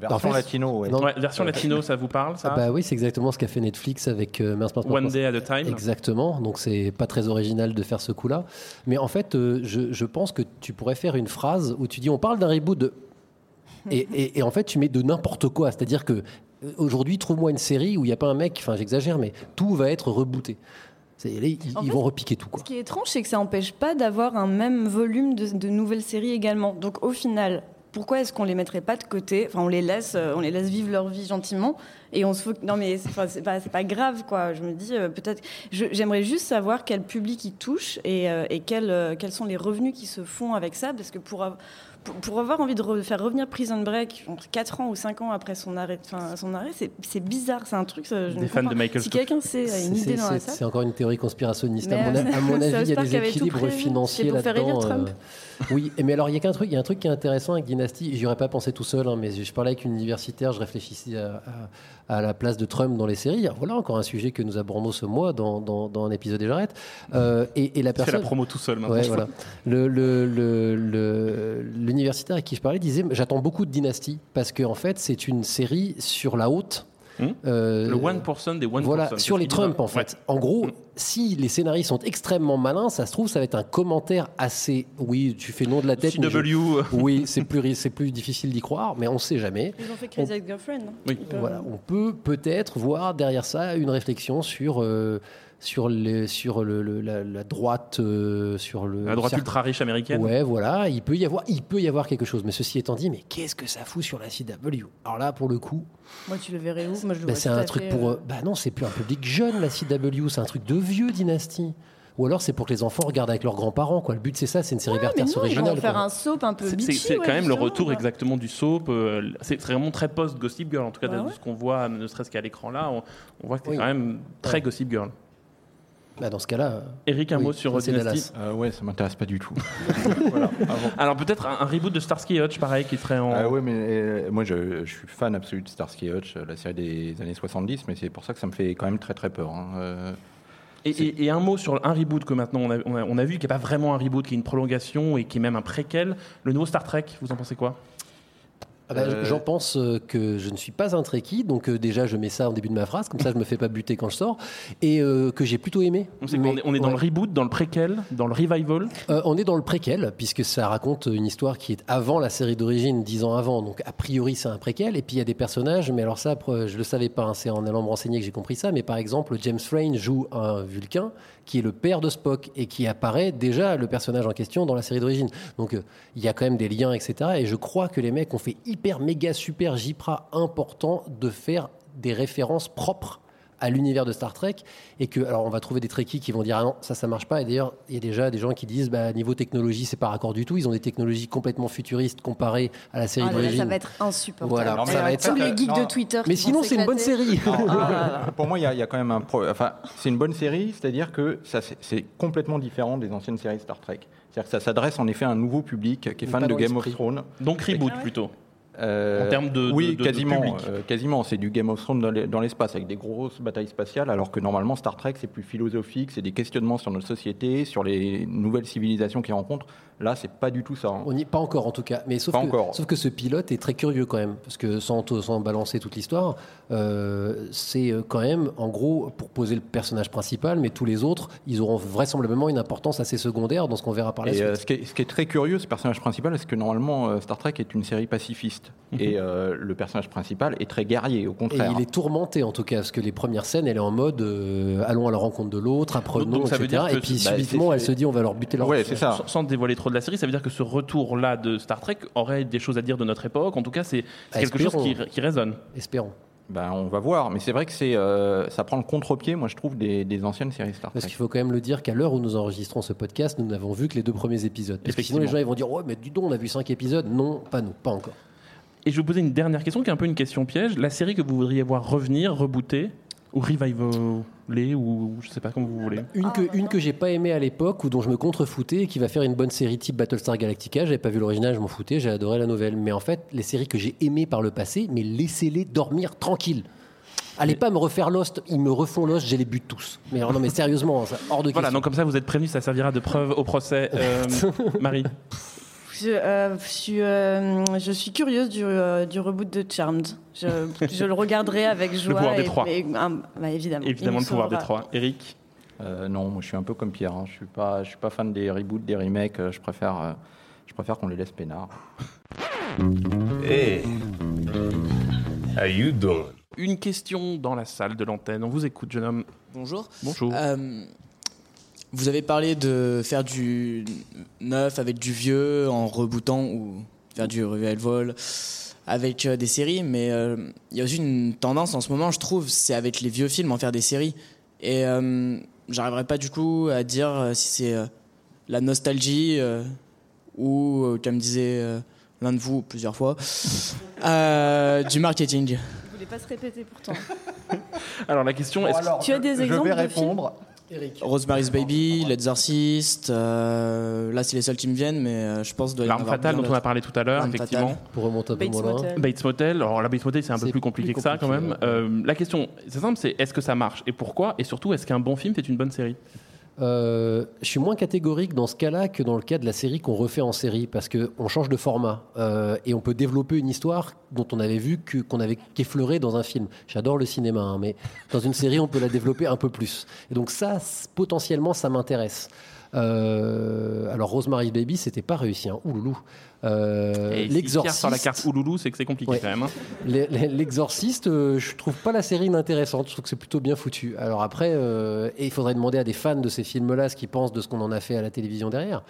Version En fait, latino, ouais. non. Ouais, version latino, ça vous parle ça Ah bah oui, c'est exactement ce qu'a fait Netflix avec euh, mince, mince, mince, One. Day at a Time. Exactement, donc c'est pas très original de faire ce coup-là. Mais en fait, euh, je, je pense que tu pourrais faire une phrase où tu dis on parle d'un reboot de. Et, et- et en fait, tu mets de n'importe quoi. C'est-à-dire que euh, aujourd'hui, trouve-moi une série où il n'y a pas un mec, enfin j'exagère, mais tout va être rebooté. Là, ils, En ils fait, vont repiquer tout. Quoi. Ce qui est étrange, c'est que ça n'empêche pas d'avoir un même volume de, de nouvelles séries également. Donc au final, pourquoi est-ce qu'on les mettrait pas de côté? Enfin, on les laisse, euh, on les laisse vivre leur vie gentiment et on se. Non, mais c'est pas, grave, quoi. Je me dis euh, peut-être. J'aimerais juste savoir quel public ils touchent et, euh, quels sont les revenus qui se font avec ça, parce que pour. Pour, avoir envie de re- faire revenir Prison Break 4 ans ou 5 ans après son arrêt, enfin, son arrêt c'est bizarre, c'est un truc. ça, je ne Des fans de Michael Si quelqu'un sait, a C'est- une idée dans la c'est- salle. c'est encore une théorie conspirationniste. Mais, à mon, à avis, il y a des équilibres prévu. financiers là-dedans. euh, Oui, mais alors il y a qu'un truc, il y a un truc qui est intéressant avec Dynasty. J'y aurais pas pensé tout seul, hein, mais je parlais avec une universitaire, je réfléchissais à, à- à la place de Trump dans les séries. Alors, Voilà encore un sujet que nous abordons ce mois dans, dans, dans un épisode et j'arrête. Euh, et, et la la promo tout seul maintenant. Ouais, voilà. vois. Le- le- le- le- L'universitaire à qui je parlais disait J'attends beaucoup de Dynasty parce qu'en en fait, c'est une série sur la haute. Hmm Euh, Le 1% des 1%. voilà, sur les Trump en fait. Ouais. En gros, si les scénaristes sont extrêmement malins, ça se trouve, ça va être un commentaire assez. Oui, tu fais nom de la tête. mais je- CW. Oui, c'est plus, c'est plus difficile d'y croire, mais on ne sait jamais. Ils ont fait Crazy Ex-Girlfriend. non? Oui. Peuvent- Voilà, on peut peut-être voir derrière ça une réflexion sur. euh, sur, les, sur le, le- la, la droite, euh, sur le La droite cercle- ultra riche américaine. Ouais, voilà, il peut y avoir, il peut y avoir quelque chose. Mais ceci étant dit, mais qu'est-ce que ça fout sur la CW Alors là, pour le coup, Moi, tu le verrais où? Moi, je le bah, c'est un truc fait, pour. euh, Bah non, c'est plus un public jeune la CW, c'est un truc de vieux dynastie. Ou alors c'est pour que les enfants regardent avec leurs grands-parents. Quoi. Le but c'est ça, c'est une série mais Verters non, ils originale. faire quoi. un soap un peu C'est- ouais, quand même le retour exactement du soap. euh, C'est vraiment très post-Gossip Girl, en tout cas Bah de ouais. ce qu'on voit, ne serait-ce qu'à l'écran là. On, on voit que c'est Oui. quand même très Gossip Girl. Bah, dans ce cas-là. Eric, un oui, mot sur Dynasty. Euh, ouais, ça m'intéresse pas du tout. Alors peut-être un, un reboot de Starsky et Hutch, pareil, qui serait en. Ah ouais, mais euh, moi je, je suis fan absolu de Starsky et Hutch, la série des années 70, mais c'est pour ça que ça me fait quand même très très peur. hein. Et, et- et un mot sur un reboot que maintenant on a, on a- on a vu, qui n'est pas vraiment un reboot, qui est une prolongation et qui est même un préquel. Le nouveau Star Trek, vous en pensez quoi? Ah bah, Euh, J'en pense euh, que je ne suis pas un Trekkie, donc euh, déjà je mets ça en début de ma phrase, comme ça je me fais pas buter quand je sors, et euh, que j'ai plutôt aimé. On, est, on est dans le reboot, dans le préquel, dans le revival. Euh, on est dans le préquel, puisque ça raconte une histoire qui est avant la série d'origine, dix ans avant. Donc, a priori, c'est un préquel. Et puis, il y a des personnages, mais alors ça, je le savais pas. hein, c'est en allant me renseigner que j'ai compris ça. Mais par exemple, James Frayne joue un Vulcain qui est le père de Spock et qui apparaît déjà le personnage en question dans la série d'origine. Donc, il y a quand même des liens, etc. Et je crois que les mecs ont fait hyper, méga, super, Jipra important de faire des références propres à l'univers de Star Trek et que alors on va trouver des Trekkies qui vont dire ah non ça ça marche pas et d'ailleurs il y a déjà des gens qui disent bah niveau technologie c'est pas raccord du tout ils ont des technologies complètement futuristes comparées à la série Ah d'origine ça va être insupportable. voilà ça va être tous les geeks non. de Twitter. mais sinon c'est une bonne série Ah. Pour moi, il y, a- il y a quand même un. pro- Enfin, c'est une bonne série, c'est-à-dire que ça, c'est- complètement différent des anciennes séries Star Trek. C'est-à-dire que ça s'adresse en effet à un nouveau public qui est fan de Game of. Thrones. Donc reboot plutôt. Euh, En termes de- oui, de- de- de quasiment, euh, quasiment. C'est du Game of Thrones dans l'espace avec des grosses batailles spatiales, alors que normalement Star Trek c'est plus philosophique, c'est des questionnements sur notre société, sur les nouvelles civilisations qu'ils rencontrent. Là, c'est pas du tout ça. hein. on n'y pas encore en tout cas mais sauf Pas que, encore. sauf que ce pilote est très curieux quand même parce que sans, balancer toute l'histoire euh, c'est euh, quand même en gros pour poser le personnage principal mais tous les autres ils auront vraisemblablement une importance assez secondaire dans ce qu'on verra par la Et suite euh, ce, qui est, ce qui est très curieux, ce personnage principal, c'est que normalement euh, Star Trek est une série pacifiste. Et euh, le personnage principal est très guerrier, au Et contraire. il est tourmenté en tout cas, parce que les premières scènes, elle est en mode euh, allons à la rencontre de l'autre, apprenons, Donc, ça veut etc. dire que et puis c'est- bah, subitement, c'est- elle se dit on va leur buter leur. Sans, sans dévoiler trop de la série, ça veut dire que ce retour-là de Star Trek aurait des choses à dire de notre époque. En tout cas, c'est c'est quelque chose qui, résonne. Espérons. Ben, on va voir, mais c'est vrai que c'est, euh, ça prend le contre-pied, moi je trouve, des, des anciennes séries Star Trek. Parce qu'il faut quand même le dire qu'à l'heure où nous enregistrons ce podcast, nous n'avons vu que les deux premiers épisodes. Parce que sinon, les gens ils vont dire ouais, mais dis donc, on a vu cinq épisodes. Non, pas nous, pas encore. Et je vais vous poser une dernière question qui est un peu une question piège. La série que vous voudriez voir revenir, rebooter, ou revivaler, ou je sais pas comment vous voulez. Une que, une que j'ai pas aimée à l'époque, ou dont je me contrefoutais, et qui va faire une bonne série type Battlestar Galactica. J'avais pas vu l'original, je m'en foutais, j'ai adoré la nouvelle. Mais en fait, les séries que j'ai aimées par le passé, mais laissez-les dormir tranquilles. Allez pas me refaire Lost, ils me refont Lost, j'ai les buts tous. Mais alors, non, mais sérieusement, ça, hors de Voilà, question. donc comme ça vous êtes prévenus, ça servira de preuve au procès. Euh, Marie Je, euh, suis, euh, je suis curieuse du, euh, du reboot de Charmed. Je, je le regarderai avec joie. pouvoir des et- trois. et- bah, évidemment. Évidemment, le pouvoir des trois. Eric Euh, non, moi je suis un peu comme Pierre. hein. Je suis pas, je suis pas fan des reboots, des remakes. euh, Je préfère, euh, je préfère qu'on les laisse peinards. Hey, how you doing? Une question dans la salle de l'antenne. On vous écoute, jeune homme. Bonjour. Bonjour. Vous avez parlé de faire du neuf avec du vieux en rebootant ou faire du revival avec euh, des séries, mais euh, il y a aussi une tendance en ce moment, je trouve, c'est avec les vieux films en faire des séries. Et euh, j'arriverai pas du coup à dire euh, si c'est euh, la nostalgie euh, ou, euh, comme disait euh, l'un de vous plusieurs fois, euh, du marketing. Il voulait pas se répéter pourtant. Alors la question est tu as des exemples de films? Rosemary's Baby, L'Exorciste, euh, là c'est les seuls qui me viennent, mais euh, je pense doit y en L'arme fatale dont on a parlé tout à l'heure, effectivement. fatale. Pour remonter un peu Bates moins loin. Motel. Bates Motel. Alors la Bates Motel, c'est un peu plus compliqué plus que ça quand même. Euh, la question, c'est simple, c'est est-ce que ça marche et pourquoi Et surtout, est-ce qu'un bon film fait une bonne série? Euh, je suis moins catégorique dans ce cas-là que dans le cas de la série qu'on refait en série parce que on change de format euh, et on peut développer une histoire dont on avait vu qu'on avait qu'effleuré dans un film. J'adore le cinéma, hein, mais dans une série on peut la développer un peu plus. Et donc ça, potentiellement, ça m'intéresse. Euh, alors Rosemary's Baby, c'était pas réussi, hein. Ouloulou. Euh, si Pierre sur la L'exorciste. carte Ouloulou, c'est que c'est compliqué Ouais. quand même. hein. L'exorciste, euh, je trouve pas la série inintéressante. Je trouve que c'est plutôt bien foutu. Alors après, euh, et il faudrait demander à des fans de ces films-là ce qu'ils pensent de ce qu'on en a fait à la télévision derrière.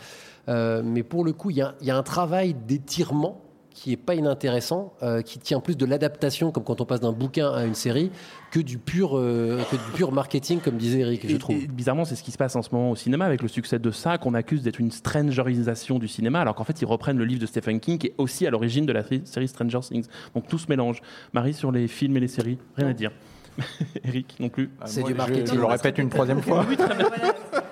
Mais pour le coup, il y, a- il y a un travail d'étirement qui est pas inintéressant, euh, qui tient plus de l'adaptation, comme quand on passe d'un bouquin à une série, que du pur, euh, que du pur marketing, comme disait Eric, je trouve. et bizarrement, c'est ce qui se passe en ce moment au cinéma avec le succès de ça qu'on accuse d'être une strangerisation du cinéma, alors qu'en fait, ils reprennent le livre de Stephen King qui est aussi à l'origine de la série Stranger Things. Donc tout se mélange. Marie, sur les films et les séries, rien à dire. Eric, non plus. C'est moi, du je- marketing. je le répète une troisième fois.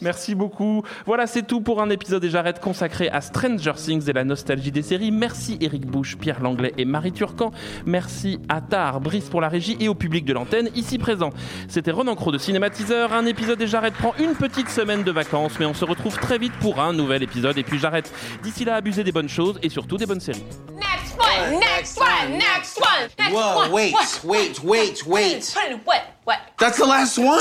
Merci beaucoup. Voilà, c'est tout pour un épisode des Jarrettes consacré à Stranger Things et la nostalgie des séries. Merci Eric Bouche, Pierre Langlais et Marie Turcan. Merci à Tar, Brice pour la régie et au public de l'antenne ici présent. C'était Ronan Cro de Cinématiseur. Un épisode des Jarrettes prend une petite semaine de vacances, mais on se retrouve très vite pour un nouvel épisode. Et puis j'arrête. D'ici là, abusez des bonnes choses et surtout des bonnes séries. Next one, next one, next one, next Whoa, one. wait, what, wait, wait, wait. Put it in what, what? That's the last one.